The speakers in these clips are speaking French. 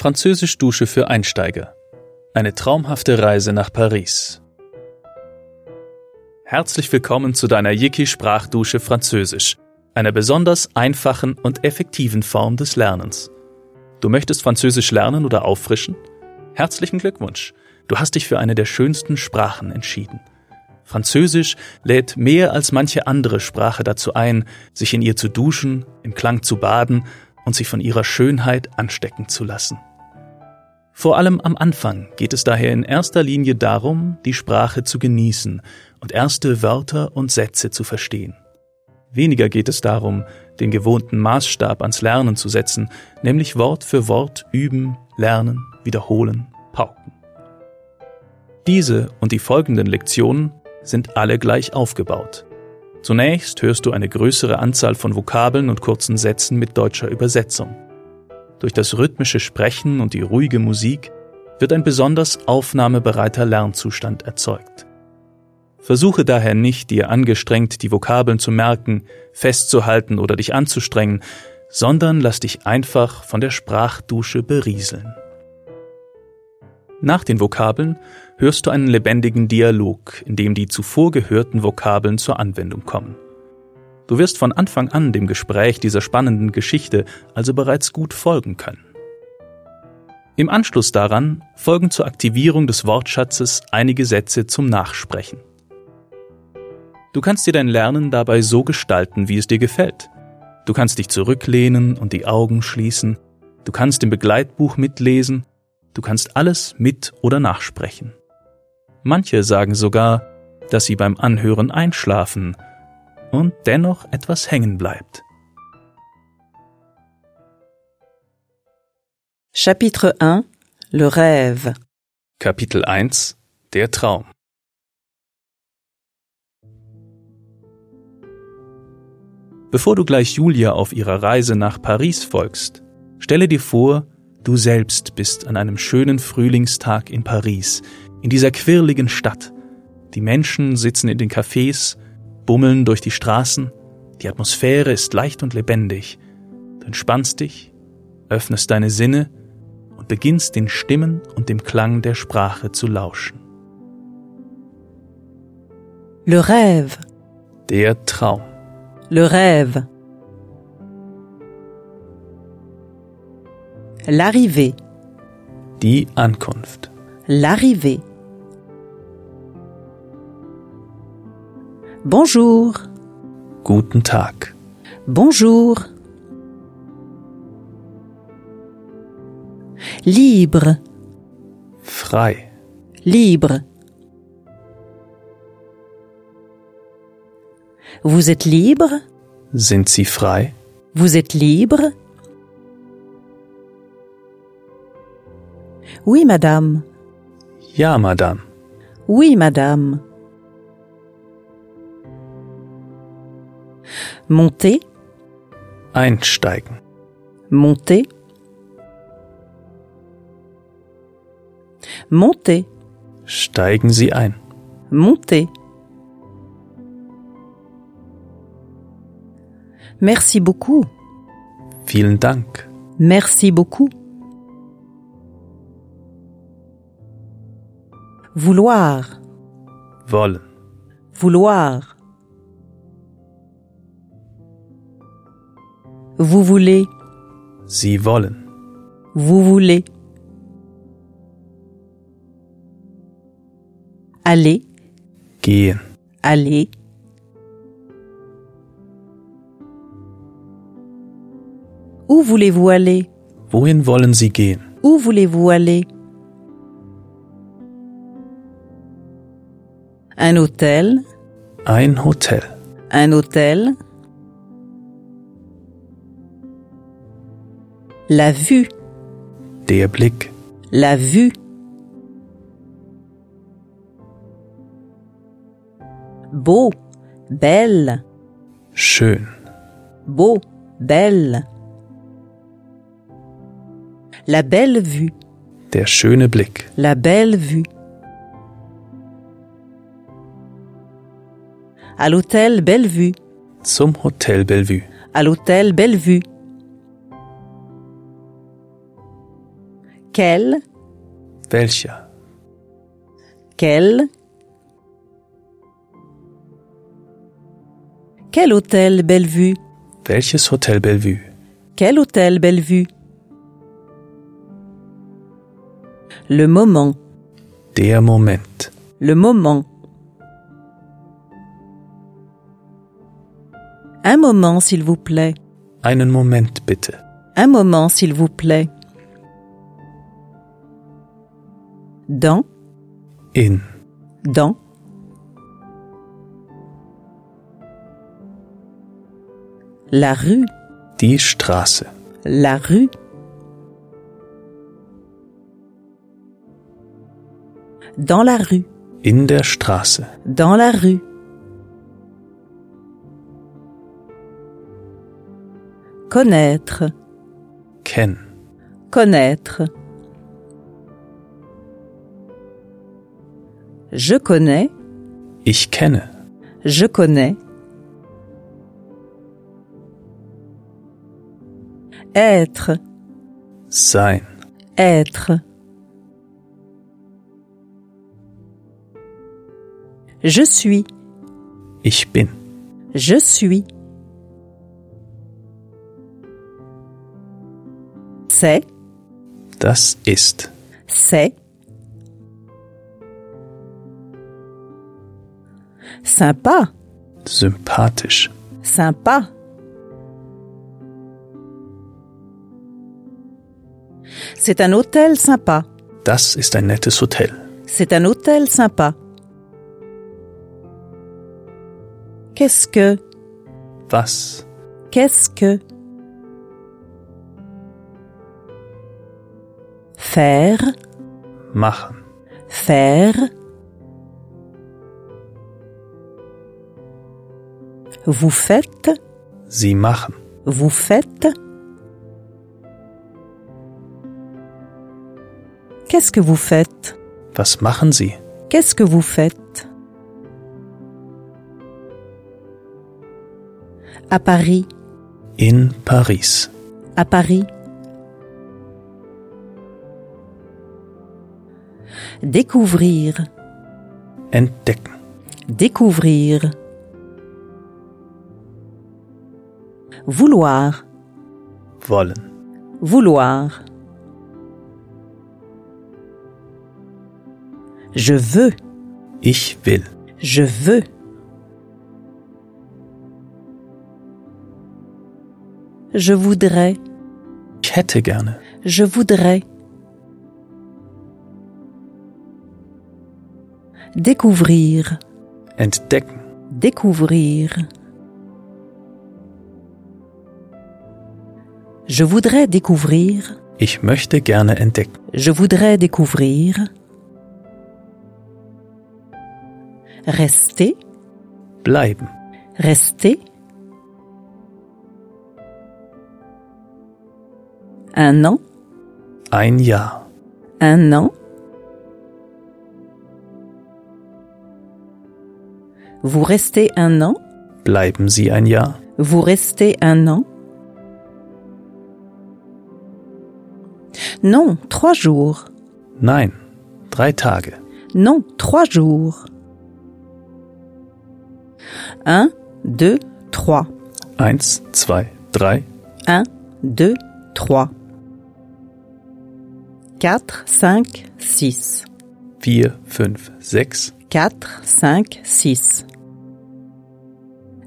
Französisch-Dusche für Einsteiger. Eine traumhafte Reise nach Paris. Herzlich willkommen zu deiner Yiki-Sprachdusche Französisch, einer besonders einfachen und effektiven Form des Lernens. Du möchtest Französisch lernen oder auffrischen? Herzlichen Glückwunsch! Du hast dich für eine der schönsten Sprachen entschieden. Französisch lädt mehr als manche andere Sprache dazu ein, sich in ihr zu duschen, im Klang zu baden und sich von ihrer Schönheit anstecken zu lassen. Vor allem am Anfang geht es daher in erster Linie darum, die Sprache zu genießen und erste Wörter und Sätze zu verstehen. Weniger geht es darum, den gewohnten Maßstab ans Lernen zu setzen, nämlich Wort für Wort üben, lernen, wiederholen, pauken. Diese und die folgenden Lektionen sind alle gleich aufgebaut. Zunächst hörst du eine größere Anzahl von Vokabeln und kurzen Sätzen mit deutscher Übersetzung. Durch das rhythmische Sprechen und die ruhige Musik wird ein besonders aufnahmebereiter Lernzustand erzeugt. Versuche daher nicht, dir angestrengt die Vokabeln zu merken, festzuhalten oder dich anzustrengen, sondern lass dich einfach von der Sprachdusche berieseln. Nach den Vokabeln hörst du einen lebendigen Dialog, in dem die zuvor gehörten Vokabeln zur Anwendung kommen. Du wirst von Anfang an dem Gespräch dieser spannenden Geschichte also bereits gut folgen können. Im Anschluss daran folgen zur Aktivierung des Wortschatzes einige Sätze zum Nachsprechen. Du kannst dir dein Lernen dabei so gestalten, wie es dir gefällt. Du kannst dich zurücklehnen und die Augen schließen, du kannst im Begleitbuch mitlesen, du kannst alles mit oder nachsprechen. Manche sagen sogar, dass sie beim Anhören einschlafen und dennoch etwas hängen bleibt. Chapitre 1 Le rêve Kapitel 1 Der Traum Bevor du gleich Julia auf ihrer Reise nach Paris folgst, stelle dir vor, du selbst bist an einem schönen Frühlingstag in Paris, in dieser quirligen Stadt. Die Menschen sitzen in den Cafés, bummeln durch die Straßen, die Atmosphäre ist leicht und lebendig. Du entspannst dich, öffnest deine Sinne und beginnst den Stimmen und dem Klang der Sprache zu lauschen. Le rêve Der Traum. Le rêve L'arrivée Die Ankunft. L'arrivée Bonjour Guten Tag. Bonjour Libre Frei. Libre Vous êtes libre? Sind Sie frei? Vous êtes libre? Oui, madame. Ja, Madame. Oui, madame. Montez, Einsteigen. montez. Montez, Steigen Sie ein. montez. Merci beaucoup. Vielen Dank. Merci beaucoup. Vouloir, Wollen. vouloir. Vous voulez, Sie wollen. vous voulez. Aller, Gehen. aller. Où voulez-vous aller? Wohin wollen Sie gehen? Où voulez-vous aller? Un hôtel, Ein Hotel. un hôtel. La vue, Der Blick. la vue. Beau, belle, Schön. beau, belle. La belle vue, Der schöne Blick. la belle vue. À l'hôtel Bellevue, Zum Hotel Bellevue. à l'hôtel Bellevue. Quel, Welcher? quel? Quel hôtel Bellevue? Welches Hotel Bellevue? Quel hôtel Bellevue? Le moment, Der Moment. le moment. Un moment, s'il vous plaît. Einen Moment bitte. Un moment, s'il vous plaît. Dans, In. dans. La rue, Die Straße. la rue. Dans la rue, In der Straße. dans la rue. Connaître, Ken. connaître. Je connais, Ich kenne. je connais. Être, Sein. être. Je suis, Ich bin. je suis. C'est, Das ist. c'est. Sympa, Sympathisch. sympa. C'est un hôtel sympa. Das ist ein nettes Hotel. C'est un hôtel sympa. Qu'est-ce que, Was? qu'est-ce que? Faire, Machen. faire. Vous faites, Sie machen. vous faites? Qu'est-ce que vous faites? Was machen Sie? Qu'est-ce que vous faites? À Paris, In Paris. à Paris. Découvrir, Entdecken. découvrir. Vouloir, Wollen. vouloir. Je veux, Ich will. je veux. Je voudrais, Ich hätte gerne. je voudrais. Découvrir, Entdecken. découvrir. Je voudrais découvrir, Ich möchte gerne entdecken. je voudrais découvrir. Rester, Bleiben. rester. Un an, Ein Jahr. un an. Vous restez un an, Bleiben Sie ein Jahr. vous restez un an. Non, trois jours. Nein. Drei Tage. Non, trois jours. Un, deux, trois. Eins, zwei, drei. Un, deux, trois. Quatre, cinq, six. Vier, fünf, sechs. Quatre, cinq, six.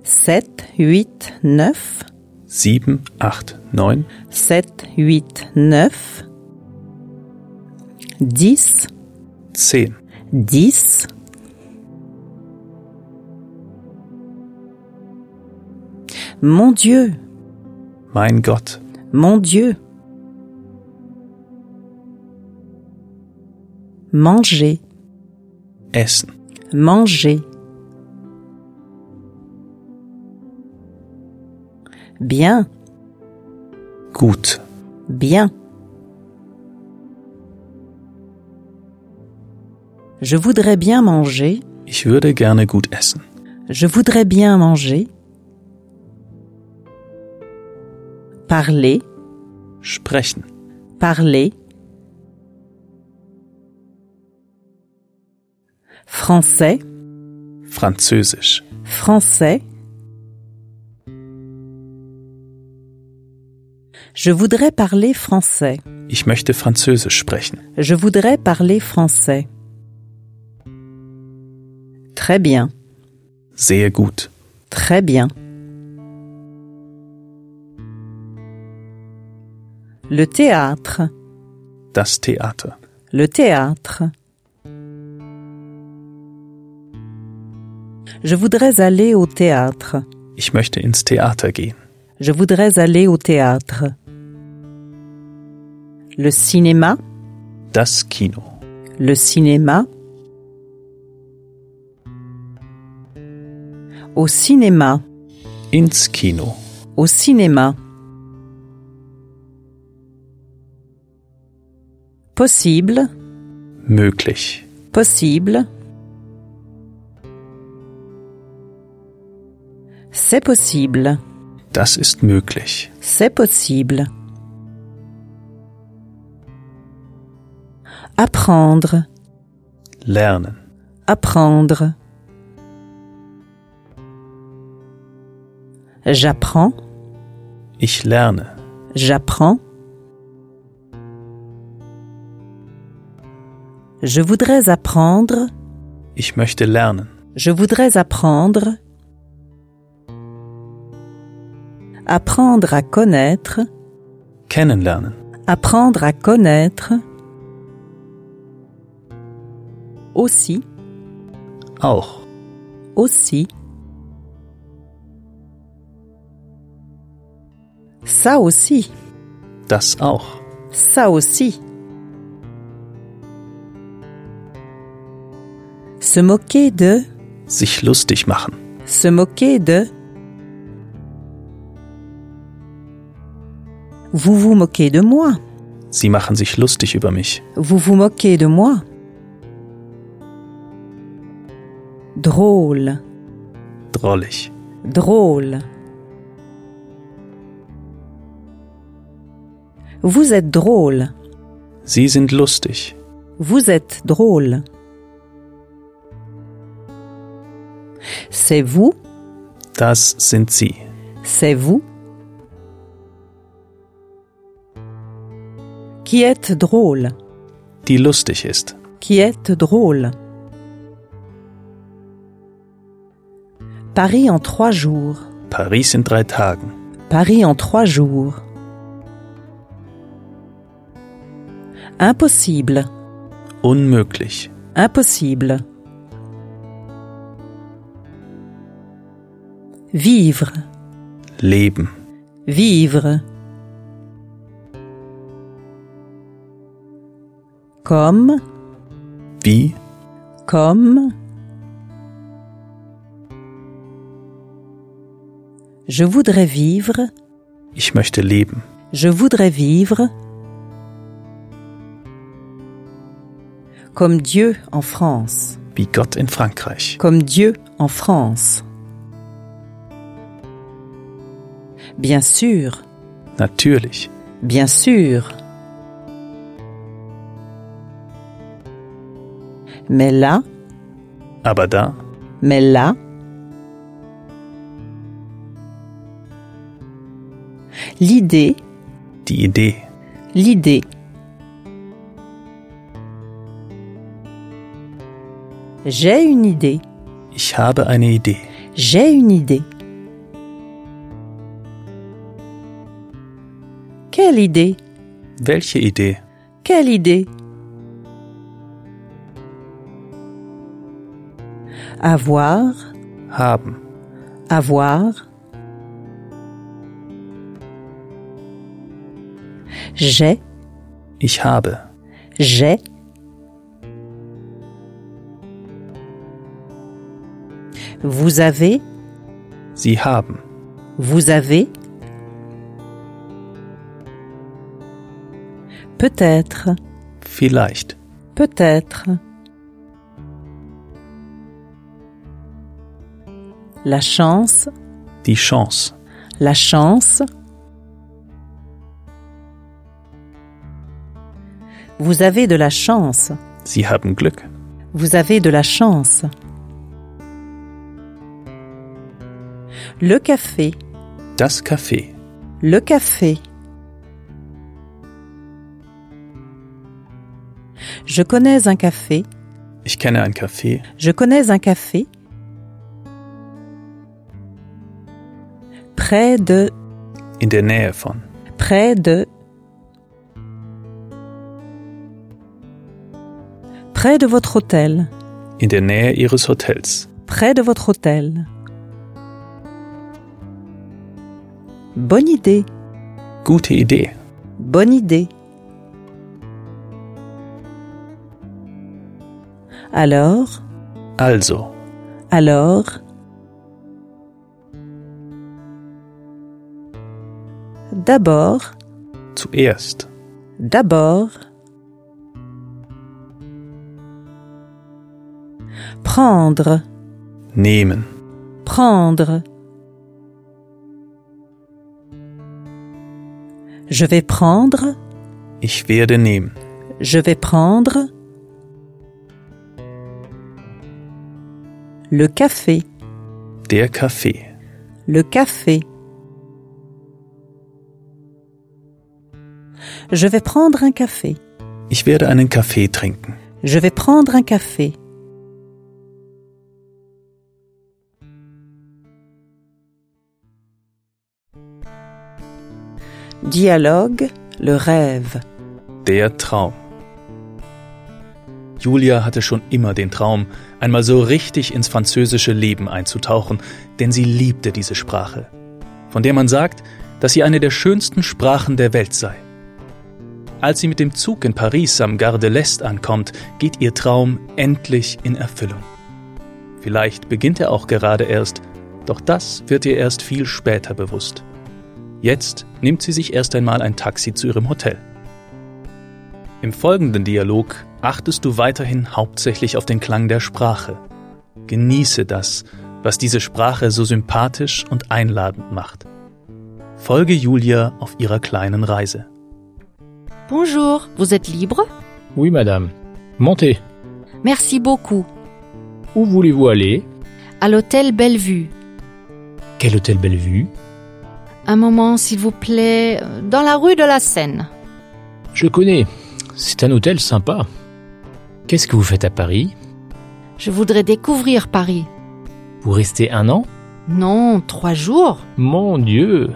Sept, huit, neuf. Sieben, acht, neun. Sept, huit, neuf. Dix, Zehn. dix. Mon Dieu, Mein Gott. mon Dieu. Manger, Essen. manger. Bien, Gut. bien. Je voudrais bien manger. Ich würde gerne gut essen. Je voudrais bien manger. Parler. Sprechen. Parler. Français. Französisch. Français. Je voudrais parler français. Ich möchte französisch sprechen. Je voudrais parler français. Très bien, Sehr gut. très bien. Le théâtre, Das Theater. le théâtre. Je voudrais aller au théâtre. Ich möchte ins Theater gehen. Je voudrais aller au théâtre. Le cinéma, Das Kino. le cinéma. Au cinéma, Ins Kino. au cinéma. Possible, Möglich. possible. C'est possible, Das ist möglich. c'est possible. Apprendre, Lernen. apprendre. J'apprends, Ich lerne. j'apprends. Je voudrais apprendre, Ich möchte lernen. je voudrais apprendre. Apprendre à connaître, Kennenlernen. apprendre à connaître. Aussi, Auch. aussi. Ça aussi, Das auch. ça aussi. Se moquer de, Sich lustig machen. se moquer de. Vous vous moquez de moi, Sie machen sich lustig über mich. vous vous moquez de moi. Drôle, Drollig. drôle. Vous êtes drôle, Sie sind lustig. vous êtes drôle. C'est vous, Das sind Sie. c'est vous? Qui êtes drôle, Die lustig ist. qui êtes drôle? Paris en trois jours, Paris in drei Tagen. Paris en trois jours. Impossible, Unmöglich. impossible. Vivre, Leben. vivre. Comme, Wie? comme. Je voudrais vivre, Ich möchte leben. je voudrais vivre. Comme Dieu en France, Wie Gott in Frankreich. comme Dieu en France. Bien sûr, Natürlich. bien sûr. Mais là, Aber da? mais là. L'idée, Die Idee. l'idée. J'ai une idée, Ich habe eine Idee. j'ai une idée. Quelle idée? Welche Idee? Quelle idée? Avoir, Haben. avoir. J'ai, Ich habe. j'ai. Vous avez, Sie haben. vous avez? Peut-être, Vielleicht. peut-être. La chance, Die Chance. la chance. Vous avez de la chance. Sie haben Glück. Vous avez de la chance. Le café. Das Café. Le café. Je connais un café. Ich kenne ein Café. Je connais un café. Près de, In der Nähe von. près de. Près de votre hôtel. In der Nähe Ihres Hotels. Près de votre hôtel. Bonne idée. Gute Idee. Bonne idée. Alors, Also. alors? D'abord, Zuerst. d'abord. Prendre, Nehmen. prendre. Je vais prendre, Ich werde nehmen. je vais prendre. Le café, Der Kaffee. le café. Je vais prendre un café. Ich werde einen Kaffee trinken. Je vais prendre un café. Dialogue, le rêve. Der Traum. Julia hatte schon immer den Traum, einmal so richtig ins französische Leben einzutauchen, denn sie liebte diese Sprache, von der man sagt, dass sie eine der schönsten Sprachen der Welt sei. Als sie mit dem Zug in Paris am Gare de l'Est ankommt, geht ihr Traum endlich in Erfüllung. Vielleicht beginnt er auch gerade erst, doch das wird ihr erst viel später bewusst. Jetzt nimmt sie sich erst einmal ein Taxi zu ihrem Hotel. Im folgenden Dialog achtest du weiterhin hauptsächlich auf den Klang der Sprache. Genieße das, was diese Sprache so sympathisch und einladend macht. Folge Julia auf ihrer kleinen Reise. Bonjour, vous êtes libre Oui, madame. Montez. Merci beaucoup. Où voulez-vous aller À l'hôtel Bellevue. Quel hôtel Bellevue Un moment, s'il vous plaît, euh, dans la rue de la Seine. Je connais. C'est un hôtel sympa. Qu'est-ce que vous faites à Paris? Je voudrais découvrir Paris. Vous restez un an? Non, trois jours. Mon Dieu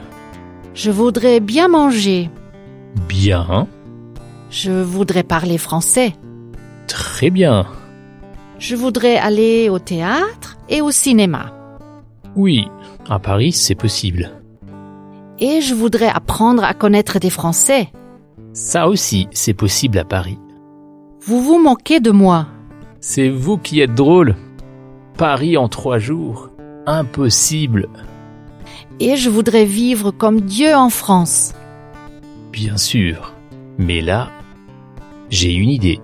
Je voudrais bien manger. Bien. Je voudrais parler français. Très bien. Je voudrais aller au théâtre et au cinéma. Oui, à Paris, c'est possible. Et je voudrais apprendre à connaître des Français. Ça aussi, c'est possible à Paris. Vous vous moquez de moi. C'est vous qui êtes drôle. Paris en trois jours. Impossible. Et je voudrais vivre comme Dieu en France. Bien sûr. Mais là, j'ai une idée.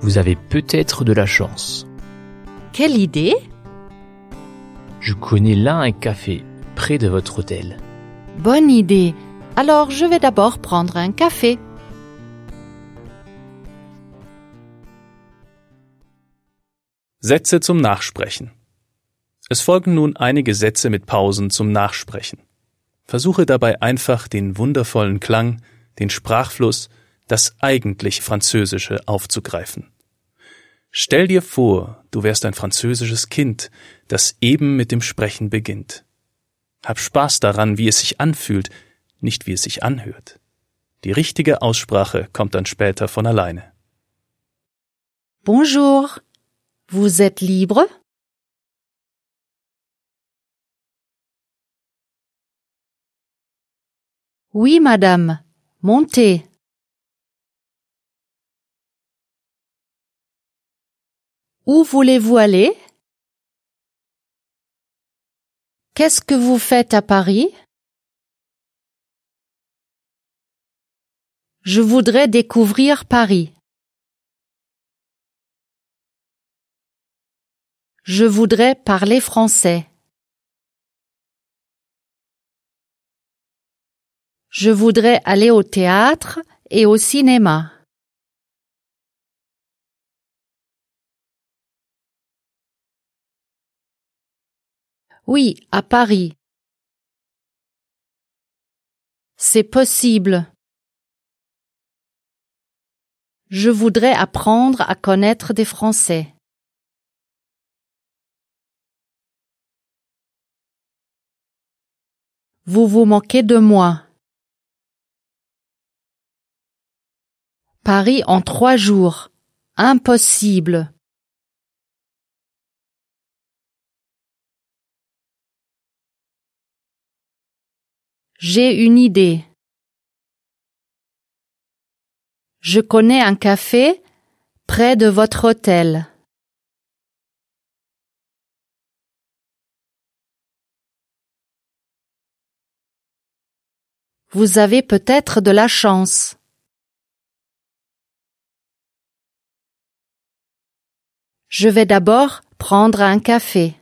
Vous avez peut-être de la chance. Quelle idée? Je connais là un café, près de votre hôtel. Bonne idée. Alors je vais d'abord prendre un café. Sätze zum Nachsprechen. Es folgen nun einige Sätze mit Pausen zum Nachsprechen. Versuche dabei einfach den wundervollen Klang, den Sprachfluss, das eigentlich Französische aufzugreifen. Stell dir vor, du wärst ein französisches Kind, das eben mit dem Sprechen beginnt. Hab Spaß daran, wie es sich anfühlt, nicht wie es sich anhört. Die richtige Aussprache kommt dann später von alleine. Bonjour. Vous êtes libre Oui, madame. Montez. Où voulez-vous aller Qu'est-ce que vous faites à Paris? Je voudrais découvrir Paris. Je voudrais parler français. Je voudrais aller au théâtre et au cinéma. Oui, à Paris. C'est possible. Je voudrais apprendre à connaître des Français. Vous vous moquez de moi. Paris en trois jours. Impossible. J'ai une idée. Je connais un café près de votre hôtel. Vous avez peut-être de la chance. Je vais d'abord prendre un café.